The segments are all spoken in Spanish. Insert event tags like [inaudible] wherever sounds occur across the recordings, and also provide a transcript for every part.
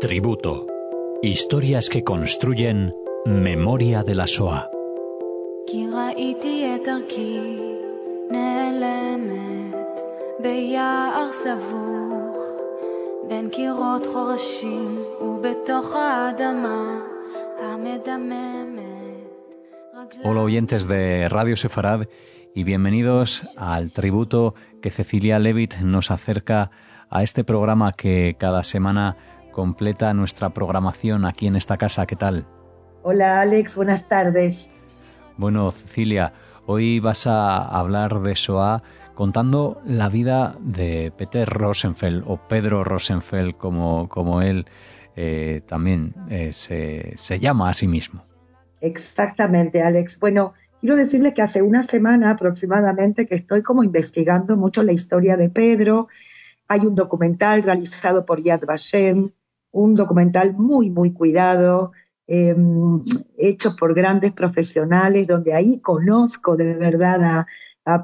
Tributo. Historias que construyen memoria de la SOA. Hola oyentes de Radio Sefarad y bienvenidos al tributo que Cecilia Levitt nos acerca a este programa que cada semana completa nuestra programación aquí en esta casa. ¿Qué tal? Hola Alex, buenas tardes. Bueno, Cecilia, hoy vas a hablar de SOA contando la vida de Peter Rosenfeld o Pedro Rosenfeld como, como él eh, también eh, se, se llama a sí mismo. Exactamente, Alex. Bueno, quiero decirle que hace una semana aproximadamente que estoy como investigando mucho la historia de Pedro. Hay un documental realizado por Yad Vashem, un documental muy, muy cuidado, em, hecho por grandes profesionales, donde ahí conozco de verdad a,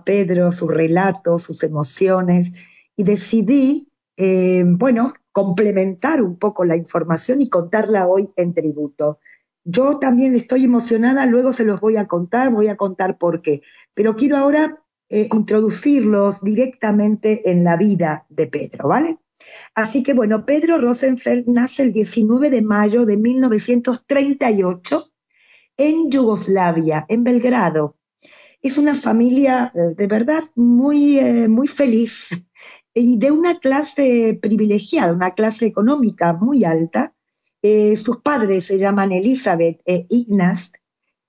Pedro, su relato, sus emociones, y decidí, em, bueno, complementar un poco la información y contarla hoy en tributo. Yo también estoy emocionada, luego se los voy a contar, voy a contar por qué, pero quiero ahora eh, introducirlos directamente en la vida de Pedro, ¿vale? Así que bueno, Pedro Rosenfeld nace el 19 de mayo de 1938 en Yugoslavia, en Belgrado. Es una familia eh, de verdad muy, eh, muy feliz [laughs] y de una clase privilegiada, una clase económica muy alta. Eh, sus padres se llaman Elizabeth e Ignaz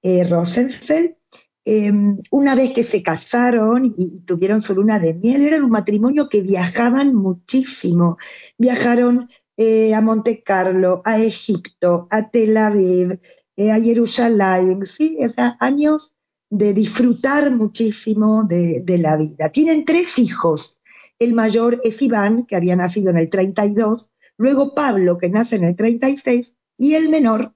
Rosenfeld Em, una vez que se casaron y, tuvieron su luna de miel, era un matrimonio que viajaban muchísimo. Viajaron eh, a Monte Carlo, a Egipto, a Tel Aviv, eh, a Jerusalén, ¿sí? O sea, años de disfrutar muchísimo de, de, la vida. Tienen tres hijos. El mayor es Iván, que había nacido en el 32, luego Pablo, que nace en el 36, y el menor,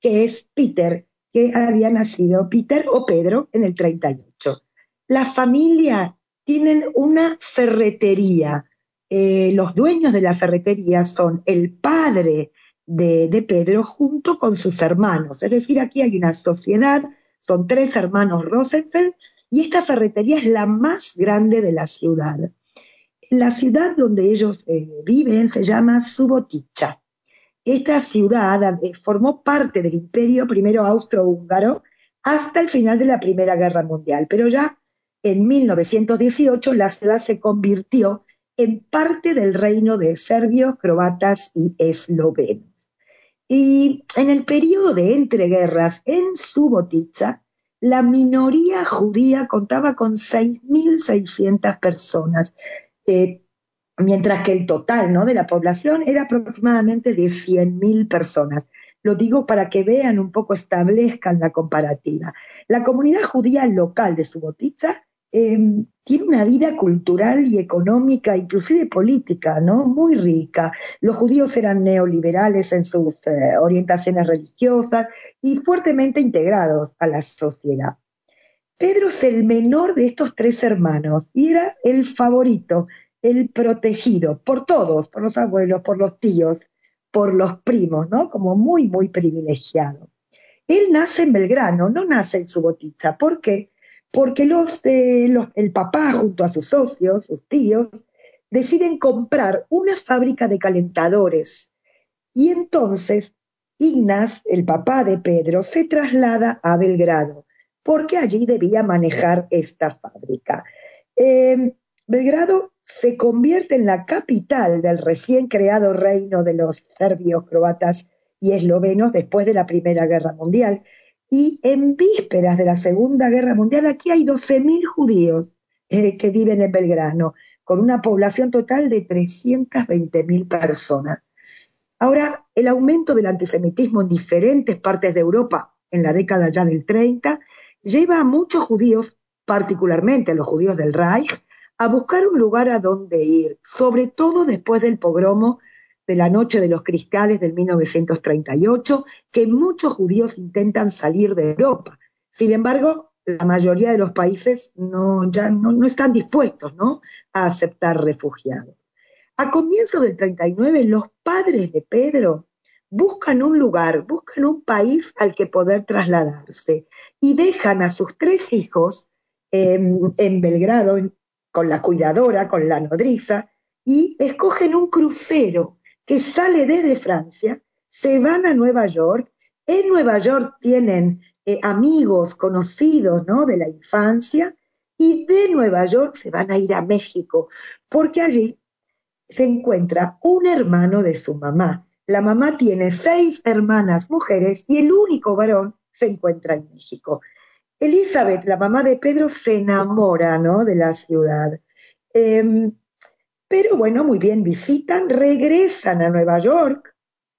que es Peter, que había nacido Peter o Pedro en el 38. La familia tienen una ferretería. Eh, los dueños de la ferretería son el padre de, de, Pedro junto con sus hermanos. Es decir, aquí hay una sociedad, son tres hermanos Rosenfeld y esta ferretería es la más grande de la ciudad. La ciudad donde ellos eh, viven se llama Suboticha. Esta ciudad eh, formó parte del imperio primero austrohúngaro hasta el final de la Primera Guerra Mundial, pero ya en 1918 la ciudad se convirtió en parte del reino de serbios, croatas y eslovenos. Y en el periodo de entreguerras en Subotica, la minoría judía contaba con 6.600 personas. Eh, mientras que el total ¿no? de la población era aproximadamente de 100.000 personas. Lo digo para que vean un poco, establezcan la comparativa. La comunidad judía local de Subotica eh, tiene una vida cultural y económica, inclusive política, ¿no? Muy rica. Los judíos eran neoliberales en sus eh, orientaciones religiosas y fuertemente integrados a la sociedad. Pedro es el menor de estos tres hermanos y era el favorito el protegido por todos, por los abuelos, por los tíos, por los primos, ¿no? Como muy, muy privilegiado. Él nace en Belgrano, no nace en Subotica. ¿Por qué? Porque los, el papá, junto a sus socios, sus tíos, deciden comprar una fábrica de calentadores. Y entonces Ignaz, el papá de Pedro, se traslada a Belgrado, porque allí debía manejar esta fábrica. Eh, Belgrado se convierte en la capital del recién creado reino de los serbios, croatas y eslovenos después de la Primera Guerra Mundial. Y en vísperas de la Segunda Guerra Mundial, aquí hay 12.000 judíos eh, que viven en Belgrano, con una población total de 320.000 personas. Ahora, el aumento del antisemitismo en diferentes partes de Europa en la década ya del 30 lleva a muchos judíos, particularmente a los judíos del Reich, a buscar un lugar a donde ir, sobre todo después del pogromo de la Noche de los Cristales del 1938, que muchos judíos intentan salir de Europa. Sin embargo, la mayoría de los países no, ya no, están dispuestos ¿no? a aceptar refugiados. A comienzo del 39, los padres de Pedro buscan un lugar, buscan un país al que poder trasladarse y dejan a sus tres hijos en Belgrado con la cuidadora, con la nodriza, y escogen un crucero que sale desde Francia, se van a Nueva York, en Nueva York tienen eh, amigos conocidos ¿no? de la infancia y de Nueva York se van a ir a México, porque allí se encuentra un hermano de su mamá. La mamá tiene seis hermanas mujeres y el único varón se encuentra en México. Elizabeth, la mamá de Pedro, se enamora ¿no? de la ciudad. Em, pero bueno, muy bien, visitan, regresan a Nueva York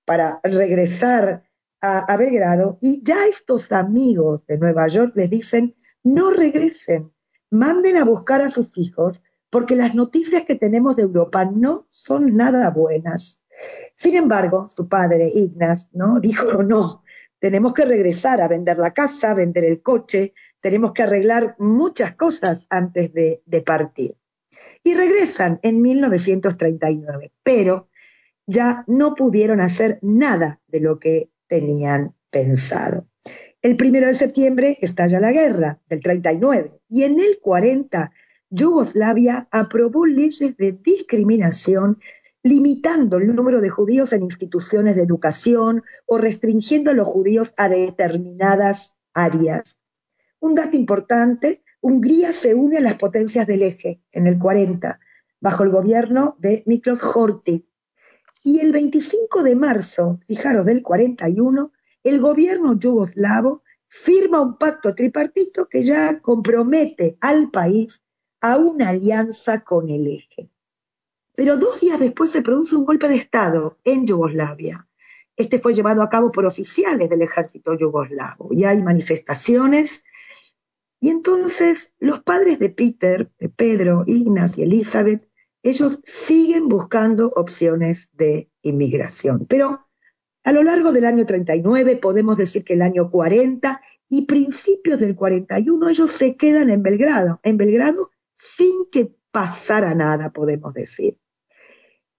para regresar a, Belgrado y ya estos amigos de Nueva York les dicen, no regresen, manden a buscar a sus hijos porque las noticias que tenemos de Europa no son nada buenas. Sin embargo, su padre, Ignas, ¿no? dijo, no, tenemos que regresar a vender la casa, vender el coche, tenemos que arreglar muchas cosas antes de partir y regresan en 1939, pero ya no pudieron hacer nada de lo que tenían pensado. El primero de septiembre estalla la guerra del 39 y en el 40 Yugoslavia aprobó leyes de discriminación limitando el número de judíos en instituciones de educación o restringiendo a los judíos a determinadas áreas. Un dato importante Hungría se une a las potencias del eje en el 40, bajo el gobierno de Miklos Horthy. Y el 25 de marzo, fijaros, del 41, el gobierno yugoslavo firma un pacto tripartito que ya compromete al país a una alianza con el eje. Pero dos días después se produce un golpe de Estado en Yugoslavia. Este fue llevado a cabo por oficiales del ejército yugoslavo y hay manifestaciones y entonces los padres de Peter, de Pedro, Ignas y Elizabeth, ellos siguen buscando opciones de inmigración. Pero a lo largo del año 39, podemos decir que el año 40 y principios del 41, ellos se quedan en Belgrado, en Belgrado sin que pasara nada, podemos decir.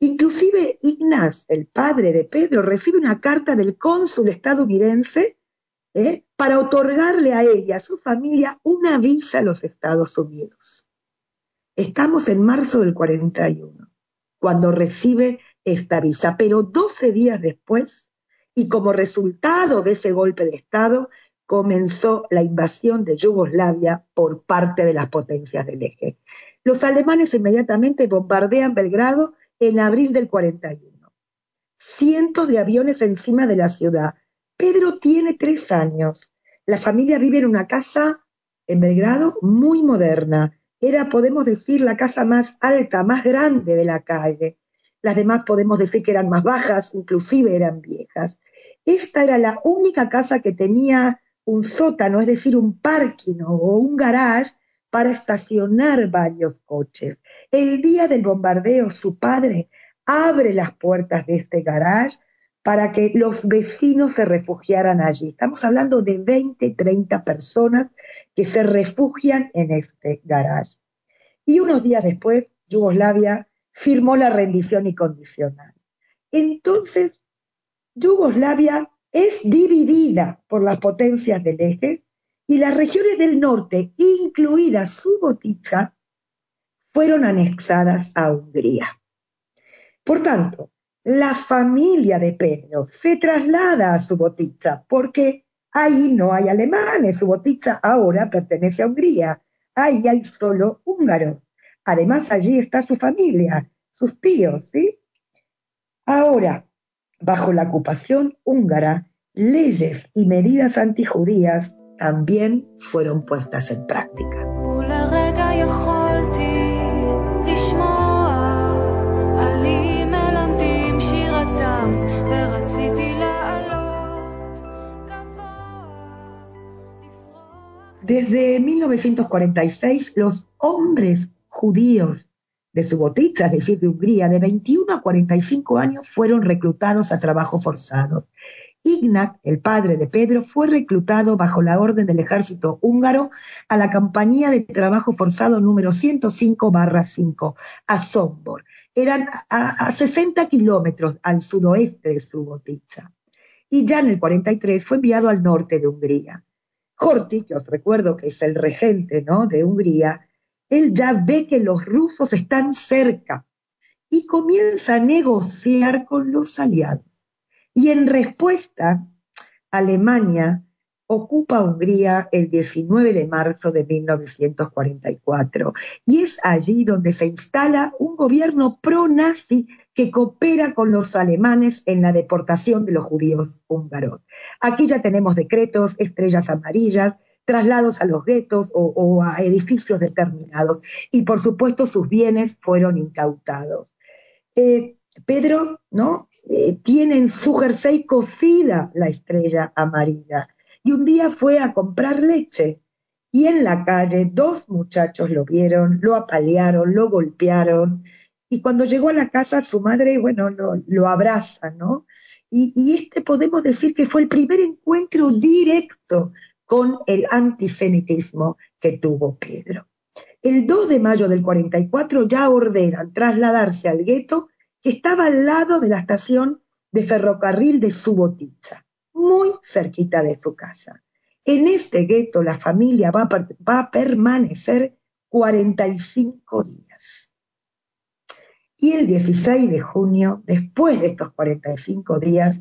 Inclusive Ignas, el padre de Pedro, recibe una carta del cónsul estadounidense ¿eh? para otorgarle a ella a su familia una visa a los Estados Unidos. Estamos en marzo del 41, cuando recibe esta visa, pero 12 días después, y como resultado de ese golpe de Estado, comenzó la invasión de Yugoslavia por parte de las potencias del eje. Los alemanes inmediatamente bombardean Belgrado en abril del 41. Cientos de aviones encima de la ciudad, Pedro tiene tres años. La familia vive en una casa en Belgrado muy moderna. Era, podemos decir, la casa más alta, más grande de la calle. Las demás podemos decir que eran más bajas, inclusive eran viejas. Esta era la única casa que tenía un sótano, es decir, un parking o un garage para estacionar varios coches. El día del bombardeo, su padre abre las puertas de este garage para que los vecinos se refugiaran allí. Estamos hablando de 20, 30 personas que se refugian en este garage. Y unos días después, Yugoslavia firmó la rendición incondicional. Entonces, Yugoslavia es dividida por las potencias del eje y las regiones del norte, incluida Subotica, fueron anexadas a Hungría. Por tanto, la familia de Pedro se traslada a Subotica porque ahí no hay alemanes, Subotica ahora pertenece a Hungría, ahí hay solo húngaros. Además allí está su familia, sus tíos, ¿sí? Ahora, bajo la ocupación húngara, leyes y medidas antijudías también fueron puestas en práctica. Desde 1946, los hombres judíos de Subotica, es decir, de Hungría, de 21 a 45 años, fueron reclutados a trabajo forzados. Ignac, el padre de Pedro, fue reclutado bajo la orden del ejército húngaro a la compañía de trabajo forzado número 105-5 a Sombor. Eran a, 60 kilómetros al sudoeste de Subotica. Y ya en el 43 fue enviado al norte de Hungría. Horthy, que os recuerdo que es el regente ¿no? de Hungría, él ya ve que los rusos están cerca y comienza a negociar con los aliados. Y en respuesta, Alemania ocupa Hungría el 19 de marzo de 1944 y es allí donde se instala un gobierno pro-nazi que coopera con los alemanes en la deportación de los judíos húngaros. Aquí ya tenemos decretos, estrellas amarillas, traslados a los guetos o, a edificios determinados y por supuesto sus bienes fueron incautados. Eh, Pedro, ¿no? Eh, tiene en su jersey cosida la estrella amarilla. Y un día fue a comprar leche. Y en la calle dos muchachos lo vieron, lo apalearon, lo golpearon. Y cuando llegó a la casa, su madre, bueno, lo, lo abraza, ¿no? Y, y este podemos decir que fue el primer encuentro directo con el antisemitismo que tuvo Pedro. El 2 de mayo del 44 ya ordenan trasladarse al gueto que estaba al lado de la estación de ferrocarril de Subotica, muy cerquita de su casa. En este gueto la familia va a, va a permanecer 45 días. Y el 16 de junio, después de estos 45 días,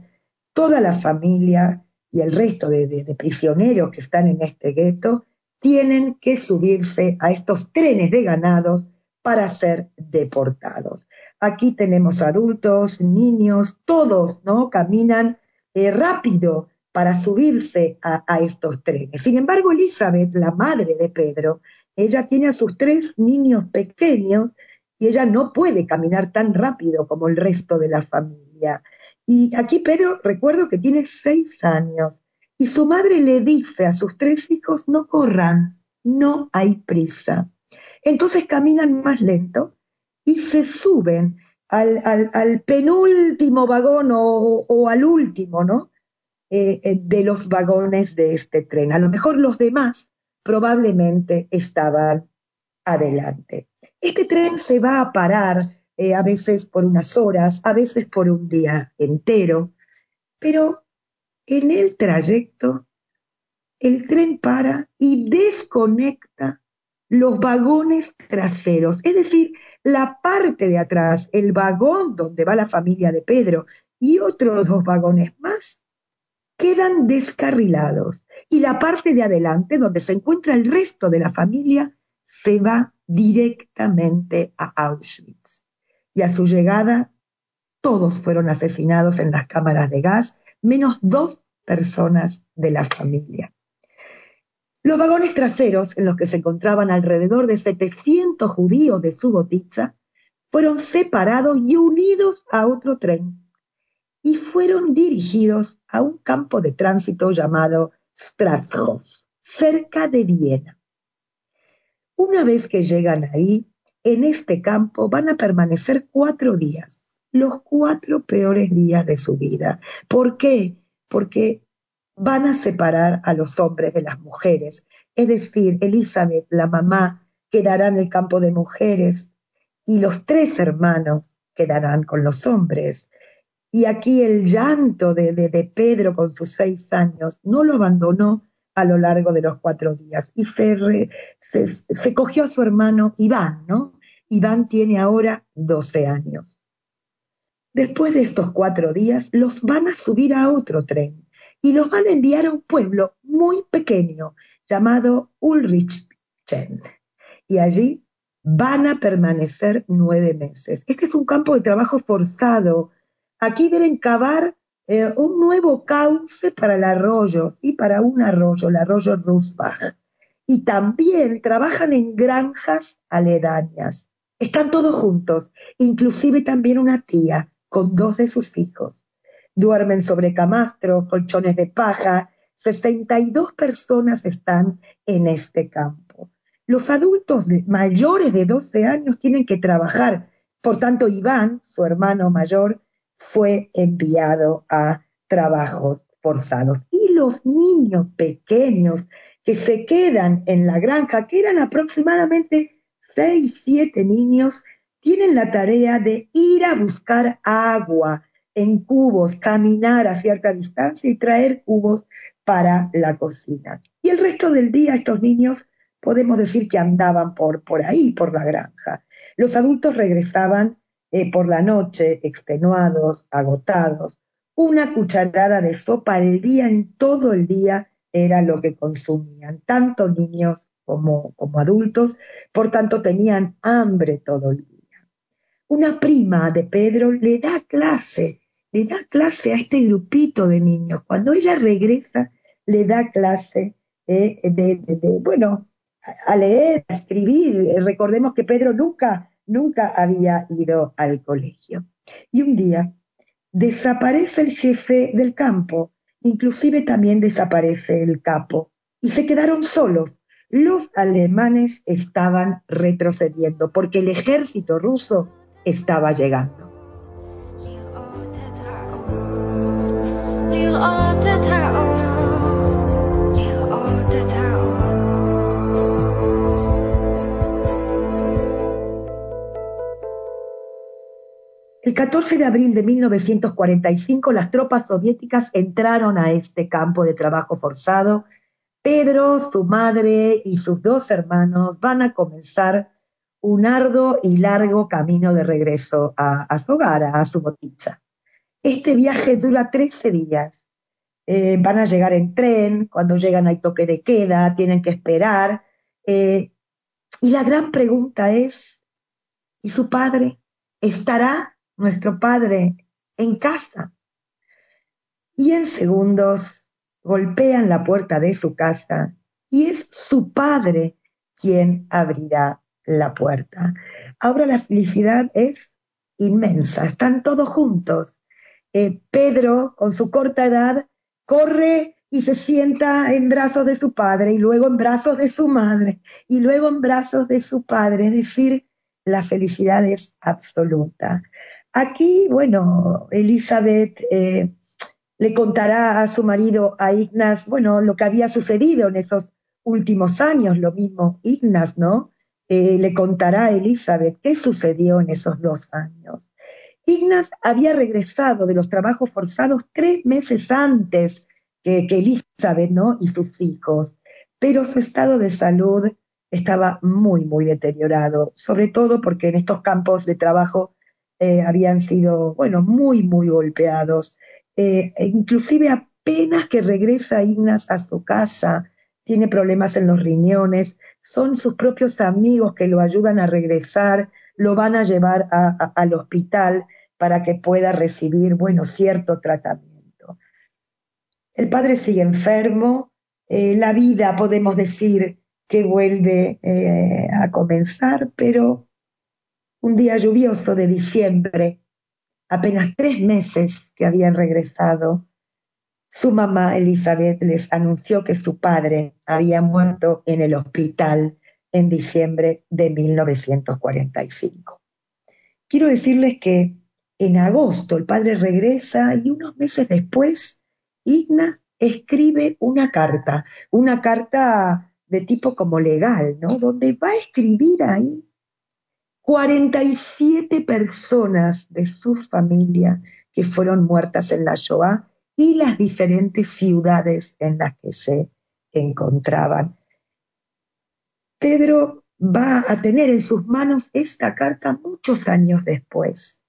toda la familia y el resto de, de prisioneros que están en este gueto tienen que subirse a estos trenes de ganado para ser deportados. Aquí tenemos adultos, niños, todos, ¿no? Caminan eh, rápido para subirse a, a, estos trenes. Sin embargo, Elizabeth, la madre de Pedro, ella tiene a sus tres niños pequeños y ella no puede caminar tan rápido como el resto de la familia. Y aquí Pedro, recuerdo que tiene seis años y su madre le dice a sus tres hijos, no corran, no hay prisa. Entonces caminan más lento y se suben al, penúltimo vagón o, al último, ¿no? Eh, eh, de los vagones de este tren. A lo mejor los demás probablemente estaban adelante. Este tren se va a parar eh, a veces por unas horas, a veces por un día entero, pero en el trayecto el tren para y desconecta los vagones traseros, es decir, la parte de atrás, el vagón donde va la familia de Pedro y otros dos vagones más, quedan descarrilados y la parte de adelante, donde se encuentra el resto de la familia, se va directamente a Auschwitz. Y a su llegada, todos fueron asesinados en las cámaras de gas, menos dos personas de la familia. Los vagones traseros, en los que se encontraban alrededor de 700 judíos de Subotica, fueron separados y unidos a otro tren y fueron dirigidos a un campo de tránsito llamado Strashof, cerca de Viena. Una vez que llegan ahí, en este campo van a permanecer cuatro días, los cuatro peores días de su vida. ¿Por qué? Porque van a separar a los hombres de las mujeres. Es decir, Elizabeth, la mamá, quedará en el campo de mujeres y los tres hermanos quedarán con los hombres. Y aquí el llanto de, de, Pedro con sus seis años no lo abandonó a lo largo de los cuatro días. Y se, se, cogió a su hermano Iván, ¿no? Iván tiene ahora 12 años. Después de estos cuatro días, los van a subir a otro tren y los van a enviar a un pueblo muy pequeño llamado Ulrichchen. Y allí van a permanecer nueve meses. Este es un campo de trabajo forzado. Aquí deben cavar eh, un nuevo cauce para el arroyo y para un arroyo, el arroyo Rusbach. Y también trabajan en granjas aledañas. Están todos juntos, inclusive también una tía con dos de sus hijos duermen sobre camastros, colchones de paja. 62 personas están en este campo. Los adultos mayores de 12 años tienen que trabajar. Por tanto, Iván, su hermano mayor, fue enviado a trabajos forzados. Y los niños pequeños que se quedan en la granja, que eran aproximadamente seis, siete niños, tienen la tarea de ir a buscar agua en cubos, caminar a cierta distancia y traer cubos para la cocina. Y el resto del día estos niños podemos decir que andaban por, por ahí, por la granja. Los adultos regresaban eh, por la noche, extenuados, agotados. Una cucharada de sopa al día en todo el día era lo que consumían, tanto niños como, como adultos, por tanto tenían hambre todo el día. Una prima de Pedro le da clase, le da clase a este grupito de niños. Cuando ella regresa, le da clase eh, de, bueno, a leer, a escribir. Recordemos que Pedro nunca, nunca había ido al colegio. Y un día desaparece el jefe del campo, inclusive también desaparece el capo, y se quedaron solos. Los alemanes estaban retrocediendo porque el ejército ruso estaba llegando. El 14 de abril de 1945 las tropas soviéticas entraron a este campo de trabajo forzado. Pedro, su madre y sus dos hermanos van a comenzar un arduo y largo camino de regreso a, su hogar, a su botiza. Este viaje dura 13 días. Eh, van a llegar en tren, cuando llegan hay toque de queda, tienen que esperar. Eh, y la gran pregunta es, ¿y su padre? ¿Estará nuestro padre en casa? Y en segundos golpean la puerta de su casa y es su padre quien abrirá la puerta. Ahora la felicidad es inmensa, están todos juntos. Eh, Pedro, con su corta edad, corre y se sienta en brazos de su padre y luego en brazos de su madre y luego en brazos de su padre. Es decir, la felicidad es absoluta. Aquí, bueno, Elizabeth eh, le contará a su marido, a Ignas, bueno, lo que había sucedido en esos últimos años, lo mismo Ignas, ¿no? Eh, le contará a Elizabeth qué sucedió en esos dos años. Ignas había regresado de los trabajos forzados tres meses antes que, Elizabeth ¿no? y sus hijos, pero su estado de salud estaba muy, muy deteriorado, sobre todo porque en estos campos de trabajo eh, habían sido, bueno, muy, muy golpeados. Eh, e inclusive apenas que regresa Ignas a su casa, tiene problemas en los riñones, son sus propios amigos que lo ayudan a regresar, lo van a llevar al hospital para que pueda recibir, bueno, cierto tratamiento. El padre sigue enfermo, eh, la vida, podemos decir, que vuelve eh, a comenzar, pero un día lluvioso de diciembre, apenas tres meses que habían regresado, su mamá Elizabeth les anunció que su padre había muerto en el hospital en diciembre de 1945. Quiero decirles que en agosto el padre regresa y unos meses después Ignaz escribe una carta, una carta de tipo como legal, ¿no? Donde va a escribir ahí 47 personas de su familia que fueron muertas en la Shoah y las diferentes ciudades en las que se encontraban. Pedro va a tener en sus manos esta carta muchos años después.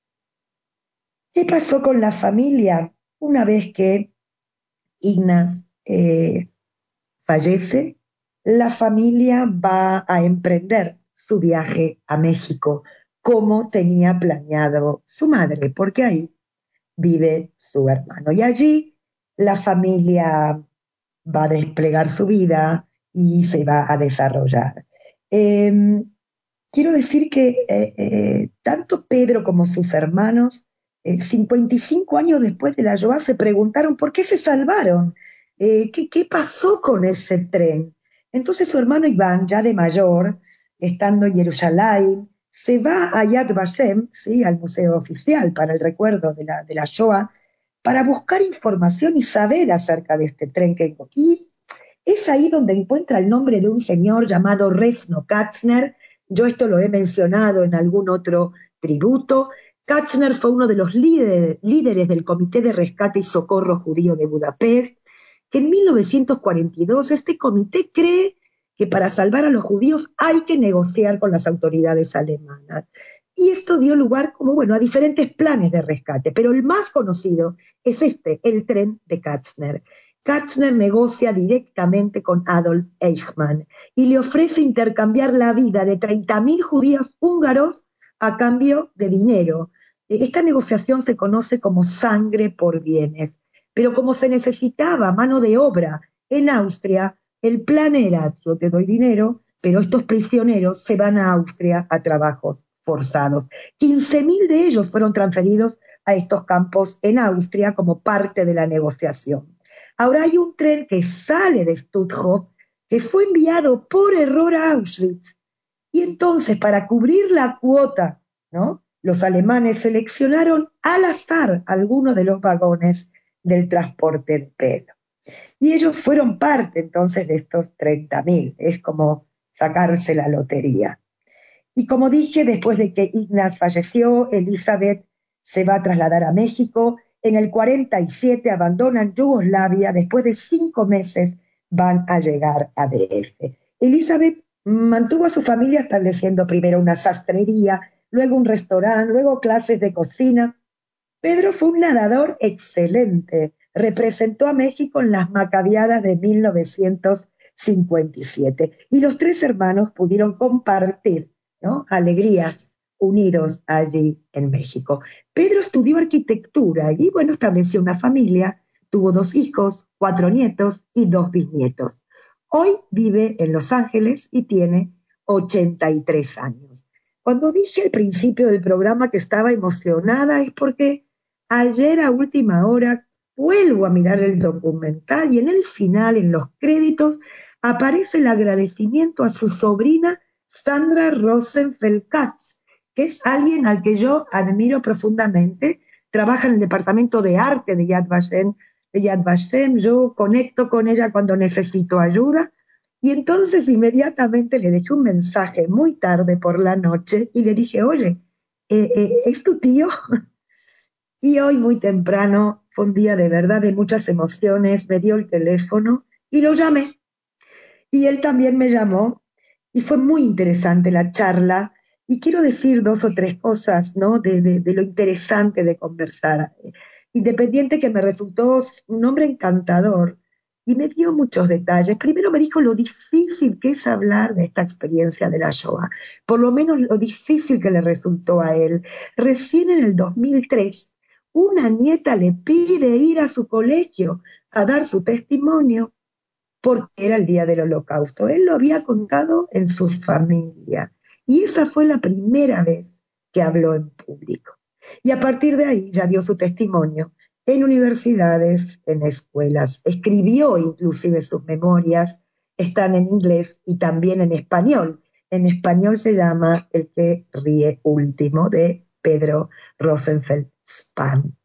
¿Qué pasó con la familia una vez que Ignaz eh, fallece? La familia va a emprender su viaje a México como tenía planeado su madre, porque ahí vive su hermano. Y allí la familia va a desplegar su vida y se va a desarrollar. Em, quiero decir que eh, eh, tanto Pedro como sus hermanos, 55 eh, años después de la Shoah, se preguntaron por qué se salvaron, ¿qué, ¿qué, pasó con ese tren. Entonces su hermano Iván, ya de mayor, estando en Jerusalén, se va a Yad Vashem, ¿sí? al museo oficial para el recuerdo de la, de la Shoah, para buscar información y saber acerca de este tren que y es ahí donde encuentra el nombre de un señor llamado Resno Katzner. Yo esto lo he mencionado en algún otro tributo. Katzner fue uno de los líderes del Comité de Rescate y Socorro Judío de Budapest, que en 1942 este comité cree que para salvar a los judíos hay que negociar con las autoridades alemanas. Y esto dio lugar como, bueno, a diferentes planes de rescate, pero el más conocido es este, el tren de Katzner. Katzner negocia directamente con Adolf Eichmann y le ofrece intercambiar la vida de 30.000 judíos húngaros a cambio de dinero. Esta negociación se conoce como sangre por bienes, pero como se necesitaba mano de obra en Austria, el plan era, yo te doy dinero, pero estos prisioneros se van a Austria a trabajos forzados. 15.000 de ellos fueron transferidos a estos campos en Austria como parte de la negociación. Ahora hay un tren que sale de Stuttgart que fue enviado por error a Auschwitz. Y entonces, para cubrir la cuota, ¿no? Los alemanes seleccionaron al azar algunos de los vagones del transporte de pelo. Y ellos fueron parte entonces de estos 30.000. Es como sacarse la lotería. Y como dije, después de que Ignaz falleció, Elizabeth se va a trasladar a México. En el 47 abandonan Yugoslavia. Después de cinco meses van a llegar a DF. Elizabeth mantuvo a su familia estableciendo primero una sastrería, luego un restaurante, luego clases de cocina. Pedro fue un nadador excelente. Representó a México en las Macabiadas de 1957 y los tres hermanos pudieron compartir Alegrías unidos allí en México. Pedro estudió arquitectura y, bueno, estableció una familia, tuvo dos hijos, cuatro nietos y dos bisnietos. Hoy vive en Los Ángeles y tiene 83 años. Cuando dije al principio del programa que estaba emocionada es porque ayer a última hora vuelvo a mirar el documental y en el final, en los créditos, aparece el agradecimiento a su sobrina Sandra Rosenfeld-Katz, que es alguien al que yo admiro profundamente. Trabaja en el departamento de arte de Yad Vashem. De Yad Vashem. Yo conecto con ella cuando necesito ayuda. Y entonces inmediatamente le dejé un mensaje muy tarde por la noche y le dije, oye, eh, eh, ¿es tu tío? [laughs] Y hoy muy temprano, fue un día de verdad de muchas emociones, me dio el teléfono y lo llamé. Y él también me llamó y fue muy interesante la charla. Y quiero decir dos o tres cosas, ¿no? De, lo interesante de conversar. Independiente que me resultó un hombre encantador y me dio muchos detalles. Primero me dijo lo difícil que es hablar de esta experiencia de la Shoah, por lo menos lo difícil que le resultó a él. Recién en el 2003, una nieta le pide ir a su colegio a dar su testimonio porque era el día del holocausto. Él lo había contado en su familia y esa fue la primera vez que habló en público. Y a partir de ahí ya dio su testimonio en universidades, en escuelas, escribió inclusive sus memorias, están en inglés y también en español. En español se llama El que ríe último de Pedro Rosenfeld Spahn.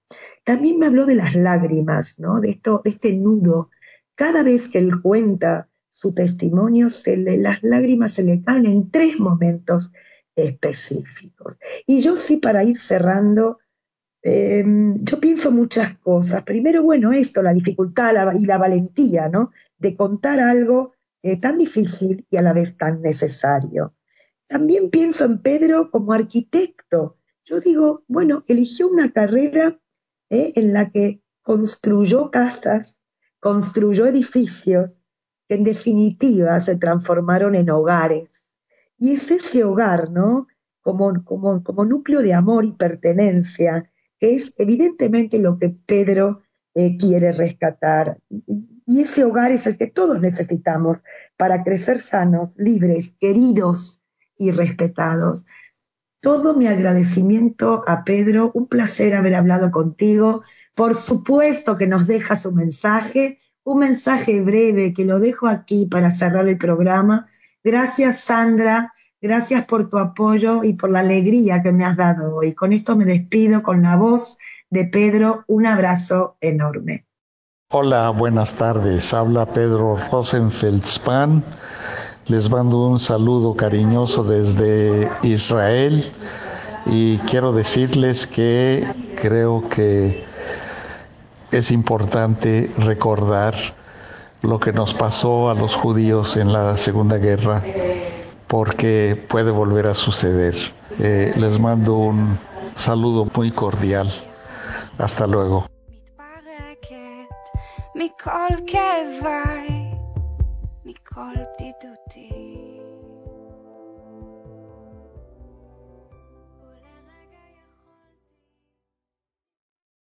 También me habló de las lágrimas, ¿no? de, esto, de este nudo cada vez que él cuenta su testimonio, se le, las lágrimas se le caen en tres momentos específicos. Y yo sí, para ir cerrando, em, yo pienso muchas cosas. Primero, bueno, esto, la dificultad y la valentía, ¿no? De contar algo eh, tan difícil y a la vez tan necesario. También pienso en Pedro como arquitecto. Yo digo, bueno, eligió una carrera eh, en la que construyó casas, construyó edificios que en definitiva se transformaron en hogares. Y es ese hogar, ¿no? Como, como, como núcleo de amor y pertenencia, que es evidentemente lo que Pedro eh, quiere rescatar. Y, y ese hogar es el que todos necesitamos para crecer sanos, libres, queridos y respetados. Todo mi agradecimiento a Pedro, un placer haber hablado contigo. Por supuesto que nos deja su mensaje, un mensaje breve que lo dejo aquí para cerrar el programa. Gracias Sandra, gracias por tu apoyo y por la alegría que me has dado hoy. Con esto me despido con la voz de Pedro. Un abrazo enorme. Hola, buenas tardes. Habla Pedro Rosenfeldspan. Les mando un saludo cariñoso desde Israel y quiero decirles que creo que es importante recordar lo que nos pasó a los judíos en la Segunda Guerra porque puede volver a suceder. Eh, les mando un saludo muy cordial. Hasta luego. מכל כאביי, מכל בדידותי.